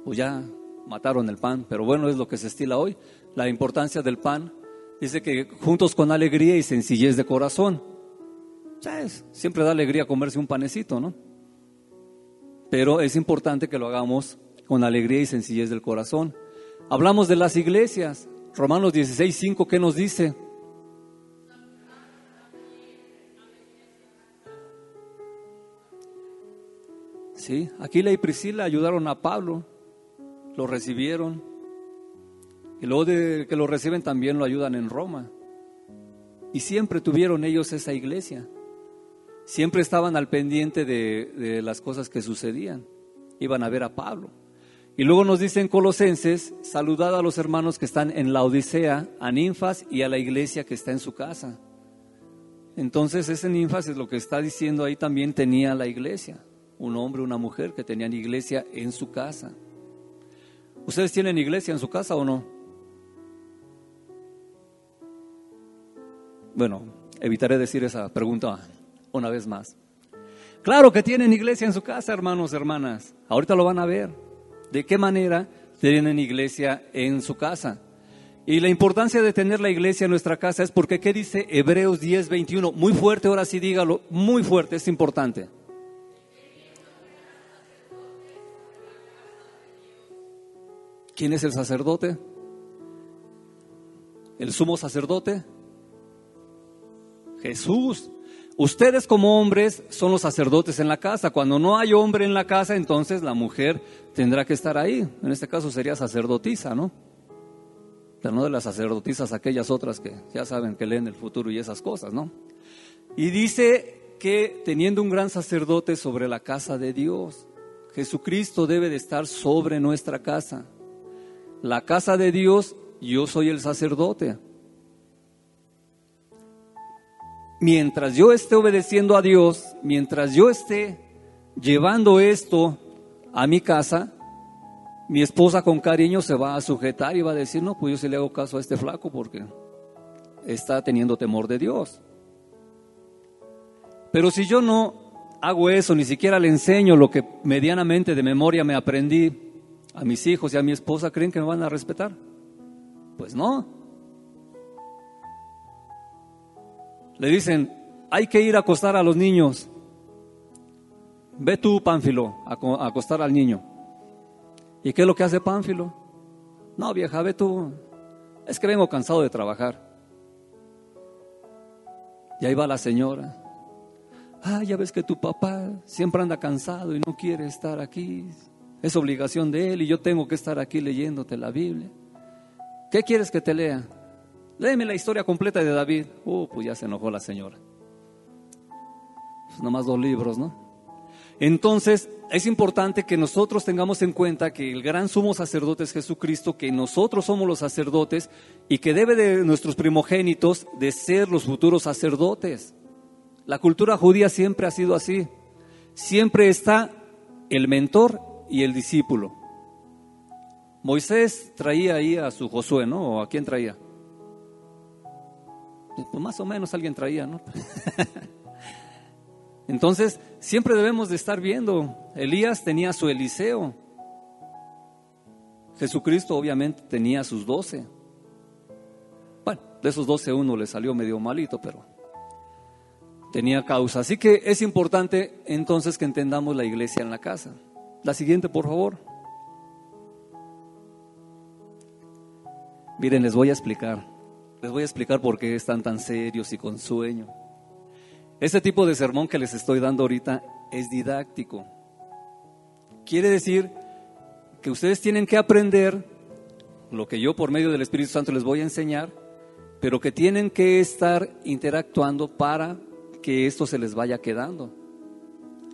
Pues ya mataron el pan, pero bueno, es lo que se estila hoy. La importancia del pan dice que juntos con alegría y sencillez de corazón. ¿Sabes? Siempre da alegría comerse un panecito, ¿no? pero es importante que lo hagamos con alegría y sencillez del corazón. Hablamos de las iglesias. Romanos 16, 5, ¿qué nos dice? Sí, Aquila y Priscila ayudaron a Pablo, lo recibieron, Y luego de que lo reciben también lo ayudan en Roma. Y siempre tuvieron ellos esa iglesia. Siempre estaban al pendiente de, de las cosas que sucedían. Iban a ver a Pablo. Y luego nos dicen Colosenses, saludad a los hermanos que están en la Odisea, a Ninfas y a la iglesia que está en su casa. Entonces ese Ninfas es lo que está diciendo ahí también tenía la iglesia, un hombre, una mujer que tenían iglesia en su casa. ¿Ustedes tienen iglesia en su casa o no? Bueno, evitaré decir esa pregunta una vez más. Claro que tienen iglesia en su casa, hermanos, hermanas. Ahorita lo van a ver de qué manera tienen iglesia en su casa. Y la importancia de tener la iglesia en nuestra casa es porque, ¿qué dice Hebreos 10, 21? Muy fuerte, ahora sí dígalo, muy fuerte, es importante. ¿Quién es el sacerdote? ¿El sumo sacerdote? Jesús. Ustedes como hombres son los sacerdotes en la casa. Cuando no hay hombre en la casa, entonces la mujer tendrá que estar ahí. En este caso sería sacerdotisa, ¿no? Pero no de las sacerdotisas, aquellas otras que ya saben que leen el futuro y esas cosas, ¿no? Y dice que teniendo un gran sacerdote sobre la casa de Dios, Jesucristo debe de estar sobre nuestra casa. La casa de Dios, yo soy el sacerdote. mientras yo esté obedeciendo a Dios, mientras yo esté llevando esto a mi casa, mi esposa con cariño se va a sujetar y va a decir, no, pues yo sí le hago caso a este flaco porque está teniendo temor de Dios. Pero si yo no hago eso, ni siquiera le enseño lo que medianamente de memoria me aprendí a mis hijos y a mi esposa, ¿creen que me van a respetar? Pues no. le dicen, hay que ir a acostar a los niños. Ve tú, Pánfilo, a acostar al niño. ¿Y qué es lo que hace Pánfilo? No, vieja, ve tú. Es que vengo cansado de trabajar. Y ahí va la señora. Ah, ya ves que tu papá siempre anda cansado y no quiere estar aquí. Es obligación de él y yo tengo que estar aquí leyéndote la Biblia. ¿Qué quieres que te lea? Léeme la historia completa de David. Uh, pues ya se enojó la señora. Pues nomás dos libros, ¿no? Entonces, es importante que nosotros tengamos en cuenta que el gran sumo sacerdote es Jesucristo, que nosotros somos los sacerdotes y que debe de nuestros primogénitos de ser los futuros sacerdotes. La cultura judía siempre ha sido así. Siempre está el mentor y el discípulo. Moisés traía ahí a su Josué, ¿no? ¿O a quién traía? Pues más o menos alguien traía, ¿no? <laughs> Entonces, siempre debemos de estar viendo. Elías tenía su Eliseo. Jesucristo obviamente tenía sus doce. Bueno, de esos doce uno le salió medio malito, pero tenía causa. Así que es importante entonces que entendamos la iglesia en la casa. La siguiente, por favor. Miren, les voy a explicar. Les voy a explicar por qué están tan serios y con sueño. Este tipo de sermón que les estoy dando ahorita es didáctico. Quiere decir que ustedes tienen que aprender lo que yo por medio del Espíritu Santo les voy a enseñar, pero que tienen que estar interactuando para que esto se les vaya quedando.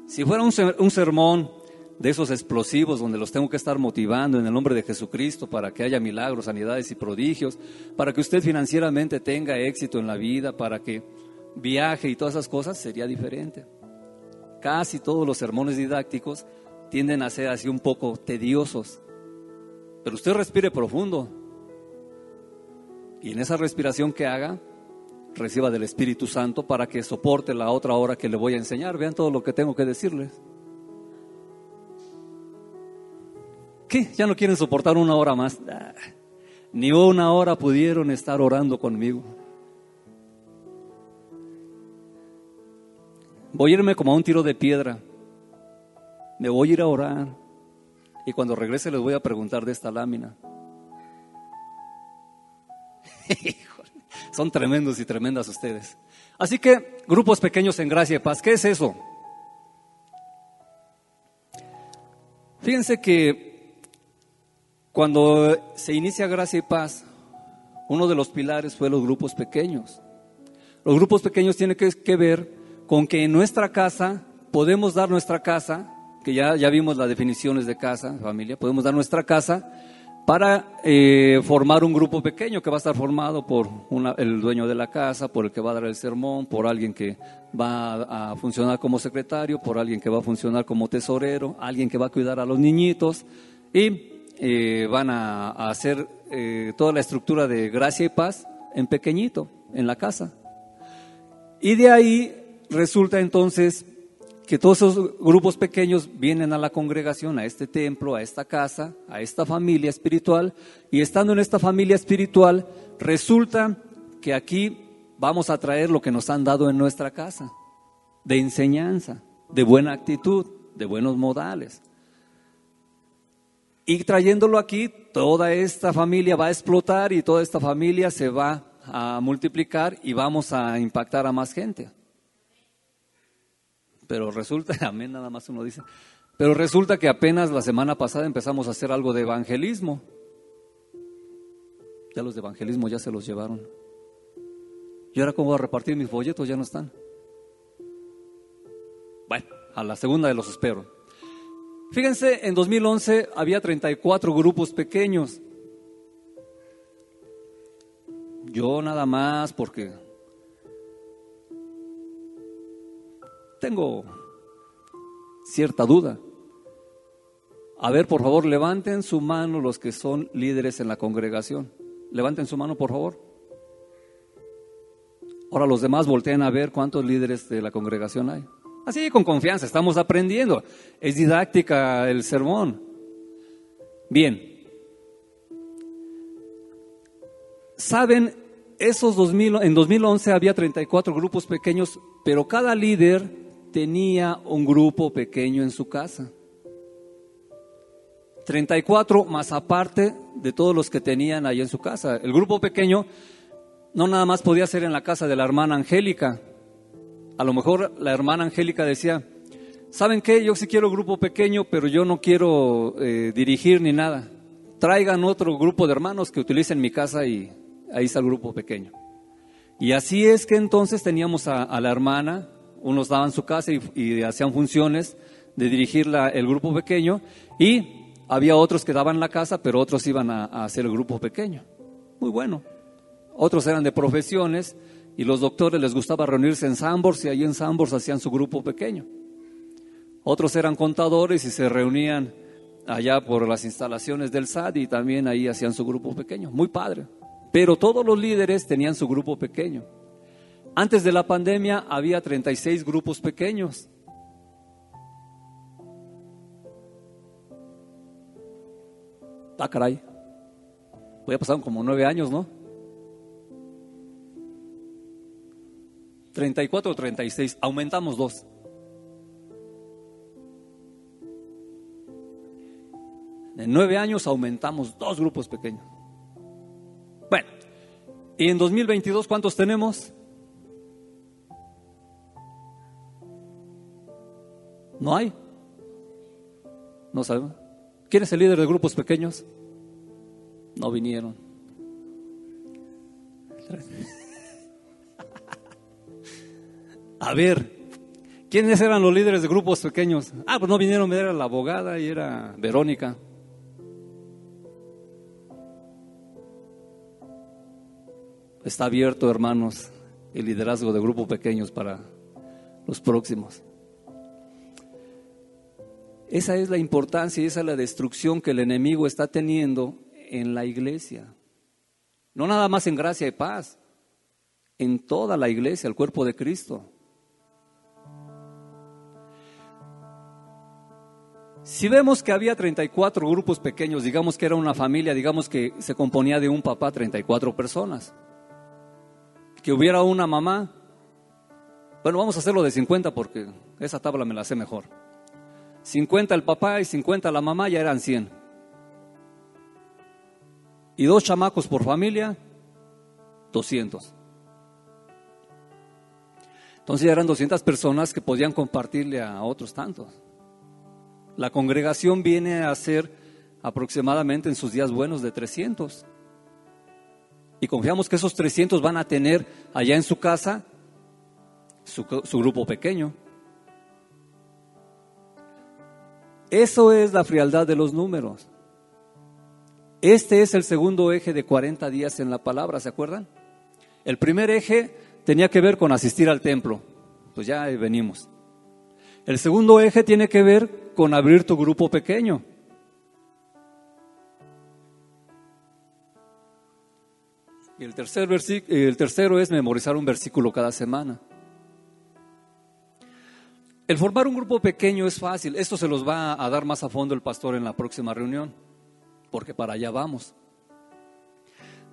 Si fuera un, un sermón de esos explosivos donde los tengo que estar motivando en el nombre de Jesucristo para que haya milagros, sanidades y prodigios, para que usted financieramente tenga éxito en la vida, para que viaje y todas esas cosas, sería diferente. Casi todos los sermones didácticos tienden a ser así un poco tediosos, pero usted respire profundo y en esa respiración que haga, reciba del Espíritu Santo para que soporte la otra hora que le voy a enseñar. Vean todo lo que tengo que decirles. ¿Qué? ¿Ya no quieren soportar una hora más? ni una hora pudieron estar orando conmigo. Voy a irme como a un tiro de piedra. Me voy a ir a orar. Y cuando regrese les voy a preguntar de esta lámina. <laughs> Son tremendos y tremendas ustedes. Así que, grupos pequeños en gracia y paz, ¿qué es eso? Fíjense que Cuando se inicia Gracia y Paz, uno de los pilares fue los grupos pequeños. Los grupos pequeños tienen que, ver con que en nuestra casa podemos dar nuestra casa, que ya, ya vimos las definiciones de casa, familia, podemos dar nuestra casa para eh, formar un grupo pequeño que va a estar formado por el dueño de la casa, por el que va a dar el sermón, por alguien que va a funcionar como secretario, por alguien que va a funcionar como tesorero, alguien que va a cuidar a los niñitos y eh, van a, hacer eh, toda la estructura de gracia y paz en pequeñito, en la casa. Y de ahí resulta entonces que todos esos grupos pequeños vienen a la congregación, a este templo, a esta casa, a esta familia espiritual, y estando en esta familia espiritual, resulta que aquí vamos a traer lo que nos han dado en nuestra casa, de enseñanza, de buena actitud, de buenos modales. Y trayéndolo aquí, toda esta familia va a explotar y toda esta familia se va a multiplicar y vamos a impactar a más gente. Pero resulta, <laughs> amén, nada más uno dice, pero resulta que apenas la semana pasada empezamos a hacer algo de evangelismo. Ya los de evangelismo ya se los llevaron. ¿Y ahora cómo voy a repartir mis folletos? Ya no están. Bueno, a la segunda de los espero. Fíjense, en 2011 había 34 grupos pequeños. Yo nada más porque tengo cierta duda. A ver, por favor, levanten su mano los que son líderes en la congregación. Levanten su mano, por favor. Ahora los demás voltean a ver cuántos líderes de la congregación hay. Así, con confianza, estamos aprendiendo. Es didáctica el sermón. Bien. Saben, esos 2000, en 2011 había 34 grupos pequeños, pero cada líder tenía un grupo pequeño en su casa. 34 más aparte de todos los que tenían ahí en su casa. El grupo pequeño no nada más podía ser en la casa de la hermana Angélica. A lo mejor la hermana Angélica decía, ¿saben qué? Yo sí quiero grupo pequeño, pero yo no quiero eh, dirigir ni nada. Traigan otro grupo de hermanos que utilicen mi casa y ahí está el grupo pequeño. Y así es que entonces teníamos a la hermana unos daban su casa y, hacían funciones de dirigir el grupo pequeño y había otros que daban la casa, pero otros iban a, hacer el grupo pequeño. Muy bueno. Otros eran de profesiones y los doctores les gustaba reunirse en Sambors y ahí en Sambors hacían su grupo pequeño. Otros eran contadores y se reunían allá por las instalaciones del SAD y también ahí hacían su grupo pequeño. Muy padre. Pero todos los líderes tenían su grupo pequeño. Antes de la pandemia había 36 grupos pequeños. Ah, caray. Voy a como nueve años, ¿no? 34 o 36. Aumentamos dos. En nueve años aumentamos dos grupos pequeños. Bueno, ¿y en 2022 cuántos tenemos? No hay. No sabemos. ¿Quién es el líder de grupos pequeños? No vinieron. A ver, ¿quiénes eran los líderes de grupos pequeños? Ah, pues no vinieron, era la abogada y era Verónica. Está abierto, hermanos, el liderazgo de grupos pequeños para los próximos. Esa es la importancia y esa es la destrucción que el enemigo está teniendo en la iglesia. No nada más en gracia y paz, en toda la iglesia, el cuerpo de Cristo. Si vemos que había 34 grupos pequeños, digamos que era una familia, digamos que se componía de un papá, 34 personas, que hubiera una mamá, bueno, vamos a hacerlo de 50 porque esa tabla me la sé mejor. 50 el papá y 50 la mamá, ya eran 100. Y dos chamacos por familia, 200. Entonces ya eran 200 personas que podían compartirle a otros tantos. La congregación viene a ser aproximadamente en sus días buenos de 300. Y confiamos que esos 300 van a tener allá en su casa su, su grupo pequeño. Eso es la frialdad de los números. Este es el segundo eje de 40 días en la palabra, ¿se acuerdan? El primer eje tenía que ver con asistir al templo. Pues ya venimos. El segundo eje tiene que ver con abrir tu grupo pequeño. Y el, tercer el tercero es memorizar un versículo cada semana. El formar un grupo pequeño es fácil. Esto se los va a dar más a fondo el pastor en la próxima reunión, porque para allá vamos.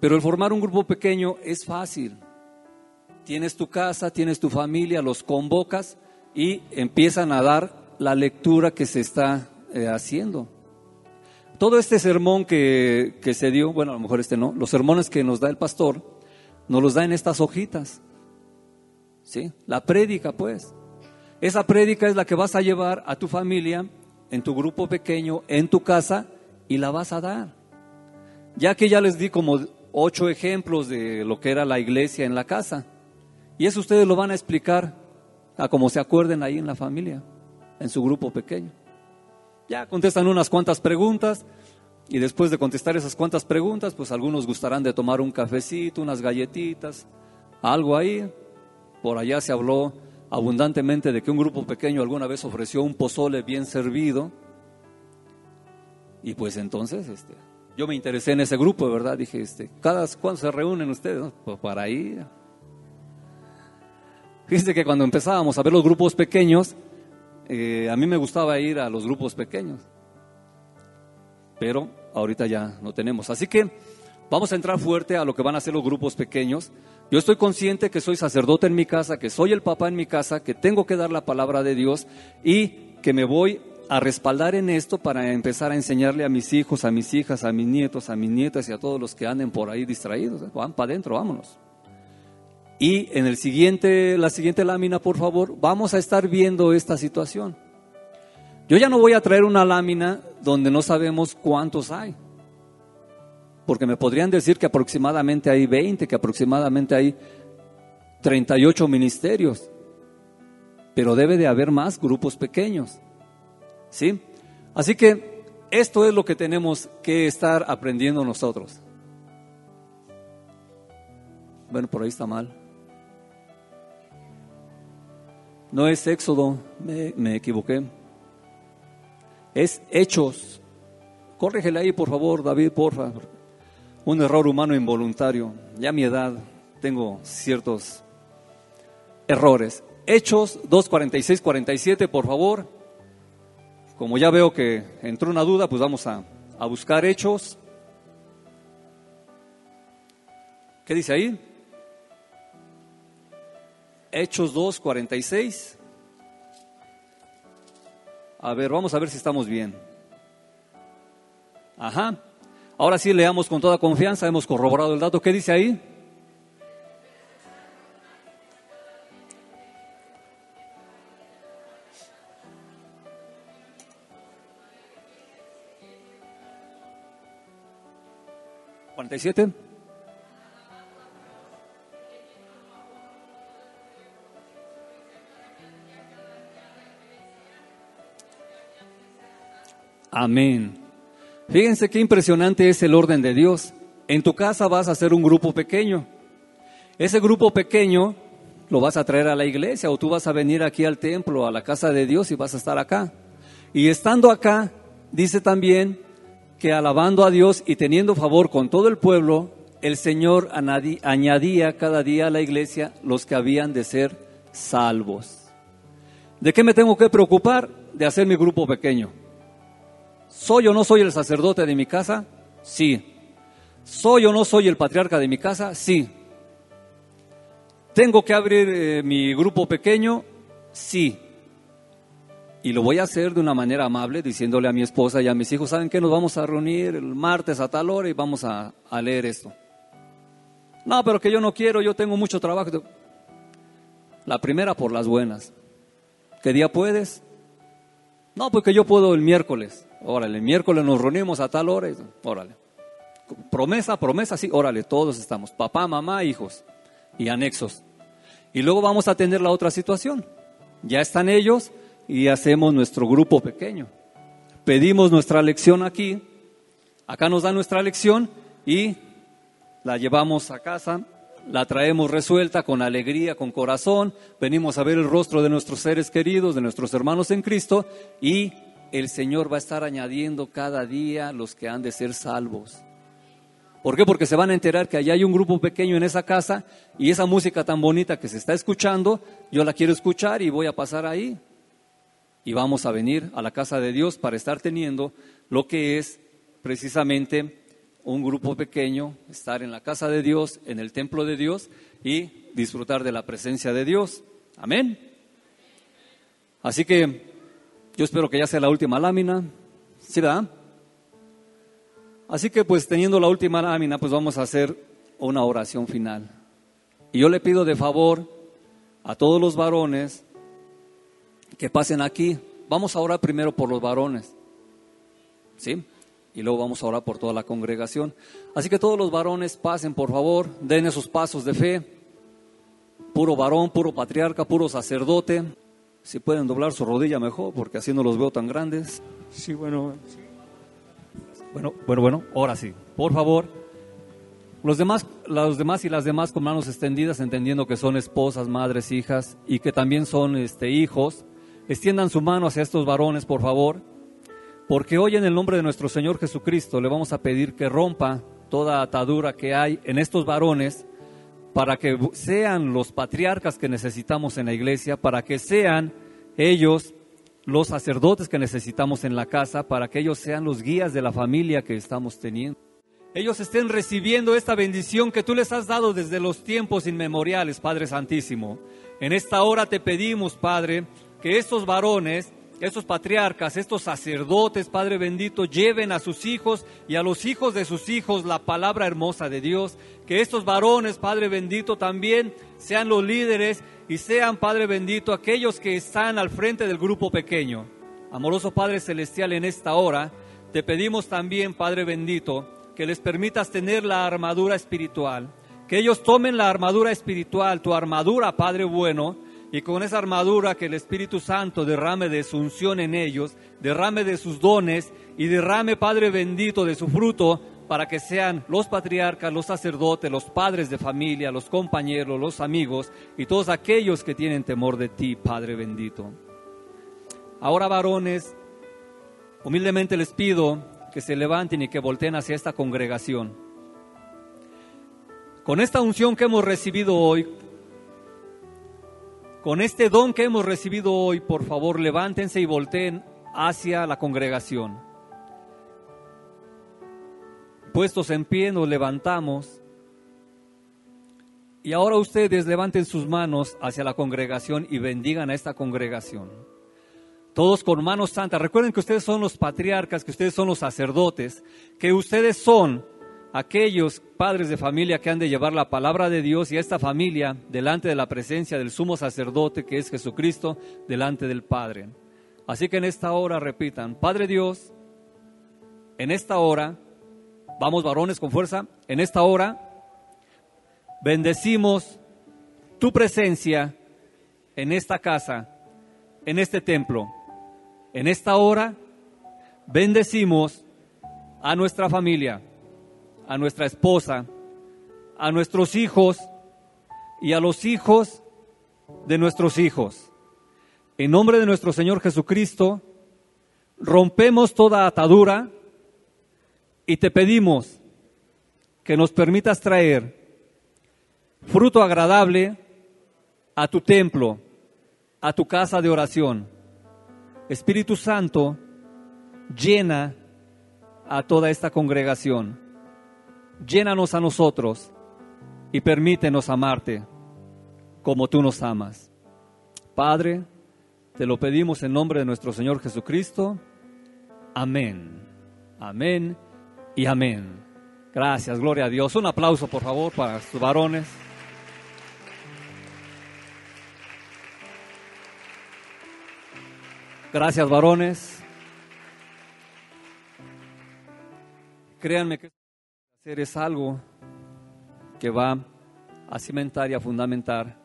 Pero el formar un grupo pequeño es fácil. Tienes tu casa, tienes tu familia, los convocas y empiezan a dar la lectura que se está eh, haciendo. Todo este sermón que, que se dio, bueno, a lo mejor este no, los sermones que nos da el pastor, nos los da en estas hojitas. ¿Sí? La prédica, pues. Esa prédica es la que vas a llevar a tu familia, en tu grupo pequeño, en tu casa, y la vas a dar. Ya que ya les di como ocho ejemplos de lo que era la iglesia en la casa. Y eso ustedes lo van a explicar como se acuerden ahí en la familia, en su grupo pequeño. Ya contestan unas cuantas preguntas y después de contestar esas cuantas preguntas, pues algunos gustarán de tomar un cafecito, unas galletitas, algo ahí. Por allá se habló abundantemente de que un grupo pequeño alguna vez ofreció un pozole bien servido. Y pues entonces, este, yo me interesé en ese grupo, ¿verdad? Dije, este, ¿cada cuándo se reúnen ustedes? Pues para ir. Fíjense que cuando empezábamos a ver los grupos pequeños, eh, a mí me gustaba ir a los grupos pequeños, pero ahorita ya no tenemos. Así que vamos a entrar fuerte a lo que van a ser los grupos pequeños. Yo estoy consciente que soy sacerdote en mi casa, que soy el papá en mi casa, que tengo que dar la palabra de Dios y que me voy a respaldar en esto para empezar a enseñarle a mis hijos, a mis hijas, a mis nietos, a mis nietas y a todos los que anden por ahí distraídos. Van para adentro, vámonos. Y en el siguiente, la siguiente lámina, por favor, vamos a estar viendo esta situación. Yo ya no voy a traer una lámina donde no sabemos cuántos hay. Porque me podrían decir que aproximadamente hay 20, que aproximadamente hay 38 ministerios. Pero debe de haber más grupos pequeños. ¿Sí? Así que esto es lo que tenemos que estar aprendiendo nosotros. Bueno, por ahí está mal. No es Éxodo, me, equivoqué. Es Hechos. Córregele ahí, por favor, David, porfa. Un error humano involuntario. Ya a mi edad tengo ciertos errores. Hechos 2.46, 47, por favor. Como ya veo que entró una duda, pues vamos a, a buscar Hechos. ¿Qué dice ahí? Hechos 2, 46. A ver, vamos a ver si estamos bien. Ajá. Ahora sí leamos con toda confianza, hemos corroborado el dato. ¿Qué dice ahí? ¿47? Amén. Fíjense qué impresionante es el orden de Dios. En tu casa vas a hacer un grupo pequeño. Ese grupo pequeño lo vas a traer a la iglesia o tú vas a venir aquí al templo, a la casa de Dios y vas a estar acá. Y estando acá, dice también que alabando a Dios y teniendo favor con todo el pueblo, el Señor añadía cada día a la iglesia los que habían de ser salvos. ¿De qué me tengo que preocupar? De hacer mi grupo pequeño. ¿Soy o no soy el sacerdote de mi casa? Sí. ¿Soy o no soy el patriarca de mi casa? Sí. ¿Tengo que abrir eh, mi grupo pequeño? Sí. Y lo voy a hacer de una manera amable, diciéndole a mi esposa y a mis hijos, ¿saben qué? Nos vamos a reunir el martes a tal hora y vamos a, a leer esto. No, pero que yo no quiero, yo tengo mucho trabajo. La primera por las buenas. ¿Qué día puedes? No, porque yo puedo el miércoles. Órale, el miércoles nos reunimos a tal hora. Órale. Promesa, promesa, sí, órale, todos estamos. Papá, mamá, hijos y anexos. Y luego vamos a tener la otra situación. Ya están ellos y hacemos nuestro grupo pequeño. Pedimos nuestra lección aquí. Acá nos dan nuestra lección y la llevamos a casa, la traemos resuelta con alegría, con corazón, venimos a ver el rostro de nuestros seres queridos, de nuestros hermanos en Cristo y el Señor va a estar añadiendo cada día los que han de ser salvos. ¿Por qué? Porque se van a enterar que allá hay un grupo pequeño en esa casa y esa música tan bonita que se está escuchando, yo la quiero escuchar y voy a pasar ahí. Y vamos a venir a la casa de Dios para estar teniendo lo que es precisamente un grupo pequeño, estar en la casa de Dios, en el templo de Dios y disfrutar de la presencia de Dios. Amén. Así que yo espero que ya sea la última lámina. ¿Sí, verdad? Así que pues teniendo la última lámina, pues vamos a hacer una oración final. Y yo le pido de favor a todos los varones que pasen aquí. Vamos a orar primero por los varones. ¿Sí? Y luego vamos a orar por toda la congregación. Así que todos los varones pasen, por favor, den esos pasos de fe. Puro varón, puro patriarca, puro sacerdote. Si pueden doblar su rodilla mejor, porque así no los veo tan grandes. Sí, bueno. Bueno, bueno, bueno, ahora sí. Por favor. Los demás, los demás y las demás con manos extendidas, entendiendo que son esposas, madres, hijas y que también son este, hijos, extiendan su mano hacia estos varones, por favor. Porque hoy en el nombre de nuestro Señor Jesucristo le vamos a pedir que rompa toda atadura que hay en estos varones para que sean los patriarcas que necesitamos en la iglesia, para que sean ellos los sacerdotes que necesitamos en la casa, para que ellos sean los guías de la familia que estamos teniendo. Ellos estén recibiendo esta bendición que tú les has dado desde los tiempos inmemoriales, Padre Santísimo. En esta hora te pedimos, Padre, que estos varones estos patriarcas, estos sacerdotes, Padre bendito, lleven a sus hijos y a los hijos de sus hijos la palabra hermosa de Dios. Que estos varones, Padre bendito, también sean los líderes y sean, Padre bendito, aquellos que están al frente del grupo pequeño. Amoroso Padre Celestial, en esta hora te pedimos también, Padre bendito, que les permitas tener la armadura espiritual. Que ellos tomen la armadura espiritual, tu armadura, Padre bueno, y con esa armadura que el Espíritu Santo derrame de su unción en ellos, derrame de sus dones y derrame, Padre bendito, de su fruto para que sean los patriarcas, los sacerdotes, los padres de familia, los compañeros, los amigos y todos aquellos que tienen temor de ti, Padre bendito. Ahora, varones, humildemente les pido que se levanten y que volteen hacia esta congregación. Con esta unción que hemos recibido hoy, con este don que hemos recibido hoy, por favor, levántense y volteen hacia la congregación. Puestos en pie, nos levantamos. Y ahora ustedes levanten sus manos hacia la congregación y bendigan a esta congregación. Todos con manos santas. Recuerden que ustedes son los patriarcas, que ustedes son los sacerdotes, que ustedes son aquellos padres de familia que han de llevar la palabra de Dios y a esta familia delante de la presencia del sumo sacerdote que es Jesucristo, delante del Padre. Así que en esta hora repitan, Padre Dios, en esta hora, vamos varones con fuerza, en esta hora bendecimos tu presencia en esta casa, en este templo. En esta hora bendecimos a nuestra familia a nuestra esposa, a nuestros hijos y a los hijos de nuestros hijos. En nombre de nuestro Señor Jesucristo, rompemos toda atadura y te pedimos que nos permitas traer fruto agradable a tu templo, a tu casa de oración. Espíritu Santo, llena a toda esta congregación llénanos a nosotros y permítenos amarte como tú nos amas. Padre, te lo pedimos en nombre de nuestro Señor Jesucristo. Amén. Amén y amén. Gracias, gloria a Dios. Un aplauso, por favor, para sus varones. Gracias, varones. Créanme que es algo que va a cimentar y a fundamentar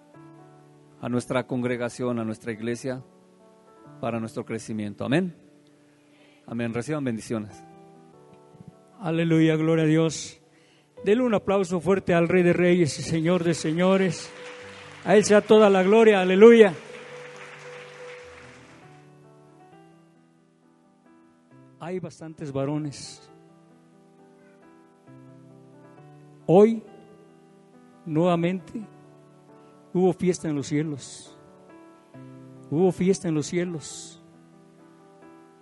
a nuestra congregación, a nuestra iglesia, para nuestro crecimiento. Amén. Amén. Reciban bendiciones. Aleluya, gloria a Dios. Denle un aplauso fuerte al Rey de Reyes y Señor de Señores. A Él sea toda la gloria, aleluya. Hay bastantes varones. Hoy, nuevamente, hubo fiesta en los cielos. Hubo fiesta en los cielos.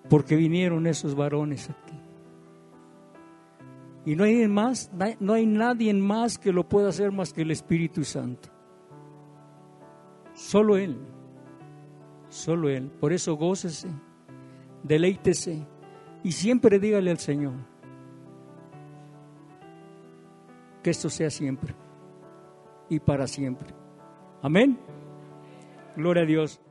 Porque vinieron esos varones aquí. Y no hay más, no hay nadie más que lo pueda hacer más que el Espíritu Santo. Solo Él. Solo Él. Por eso gócese, deleítese y siempre dígale al Señor que esto sea siempre y para siempre. Amén. Gloria a Dios.